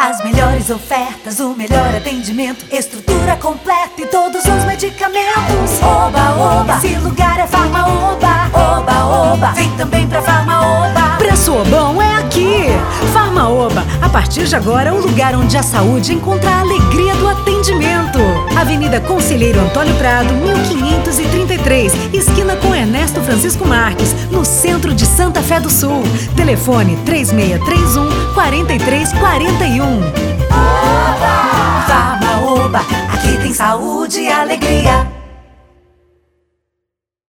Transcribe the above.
As melhores ofertas, o melhor atendimento, estrutura completa e todos os medicamentos. Oba, oba, esse lugar é Farma Oba. Oba, oba, vem também pra Farma Oba. Preço bom é aqui. Farma Oba, a partir de agora, o lugar onde a saúde encontra a alegria do atendimento. Avenida Conselheiro Antônio Prado, 1533, esquina com Ernesto Francisco Marques, no centro de Santa Fé do Sul. Telefone 3631 4341. Oba! Farma Oba, aqui tem saúde e alegria.